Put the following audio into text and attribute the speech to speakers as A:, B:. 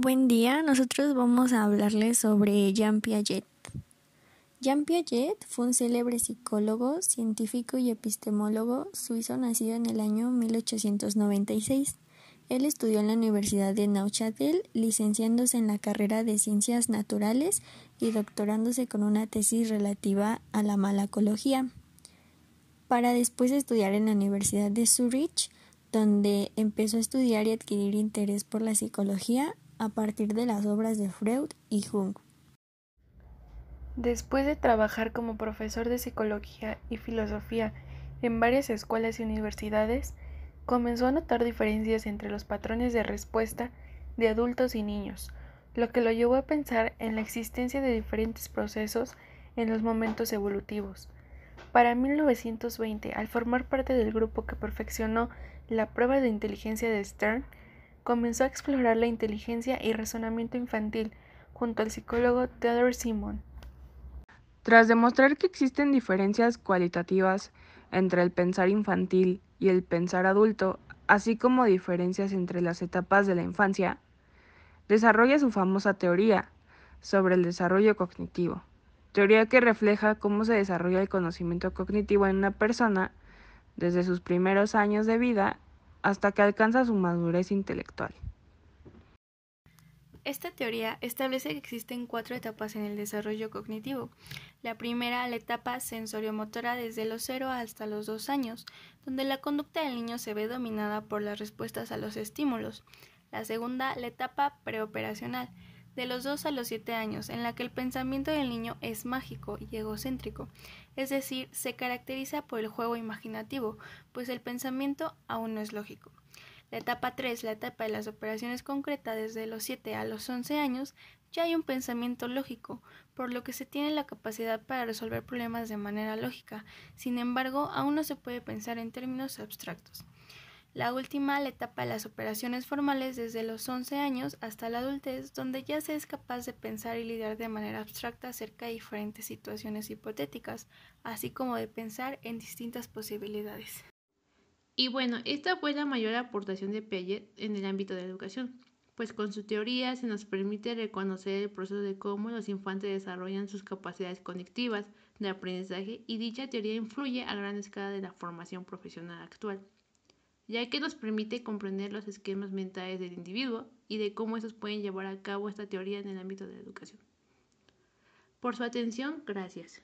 A: Buen día, nosotros vamos a hablarles sobre Jean Piaget. Jean Piaget fue un célebre psicólogo, científico y epistemólogo suizo nacido en el año 1896. Él estudió en la Universidad de Neuchâtel, licenciándose en la carrera de Ciencias Naturales y doctorándose con una tesis relativa a la malacología, para después estudiar en la Universidad de Zurich, donde empezó a estudiar y adquirir interés por la psicología a partir de las obras de Freud y Jung.
B: Después de trabajar como profesor de psicología y filosofía en varias escuelas y universidades, comenzó a notar diferencias entre los patrones de respuesta de adultos y niños, lo que lo llevó a pensar en la existencia de diferentes procesos en los momentos evolutivos. Para 1920, al formar parte del grupo que perfeccionó la prueba de inteligencia de Stern, comenzó a explorar la inteligencia y razonamiento infantil junto al psicólogo Theodore Simon.
C: Tras demostrar que existen diferencias cualitativas entre el pensar infantil y el pensar adulto, así como diferencias entre las etapas de la infancia, desarrolla su famosa teoría sobre el desarrollo cognitivo, teoría que refleja cómo se desarrolla el conocimiento cognitivo en una persona desde sus primeros años de vida hasta que alcanza su madurez intelectual.
D: Esta teoría establece que existen cuatro etapas en el desarrollo cognitivo. La primera, la etapa sensoriomotora desde los 0 hasta los 2 años, donde la conducta del niño se ve dominada por las respuestas a los estímulos. La segunda, la etapa preoperacional, de los 2 a los 7 años, en la que el pensamiento del niño es mágico y egocéntrico, es decir, se caracteriza por el juego imaginativo, pues el pensamiento aún no es lógico. La etapa 3, la etapa de las operaciones concretas desde los 7 a los 11 años, ya hay un pensamiento lógico, por lo que se tiene la capacidad para resolver problemas de manera lógica. Sin embargo, aún no se puede pensar en términos abstractos. La última, la etapa de las operaciones formales desde los 11 años hasta la adultez, donde ya se es capaz de pensar y lidiar de manera abstracta acerca de diferentes situaciones hipotéticas, así como de pensar en distintas posibilidades.
E: Y bueno, esta fue la mayor aportación de Piaget en el ámbito de la educación, pues con su teoría se nos permite reconocer el proceso de cómo los infantes desarrollan sus capacidades conectivas de aprendizaje y dicha teoría influye a gran escala de la formación profesional actual ya que nos permite comprender los esquemas mentales del individuo y de cómo estos pueden llevar a cabo esta teoría en el ámbito de la educación. Por su atención, gracias.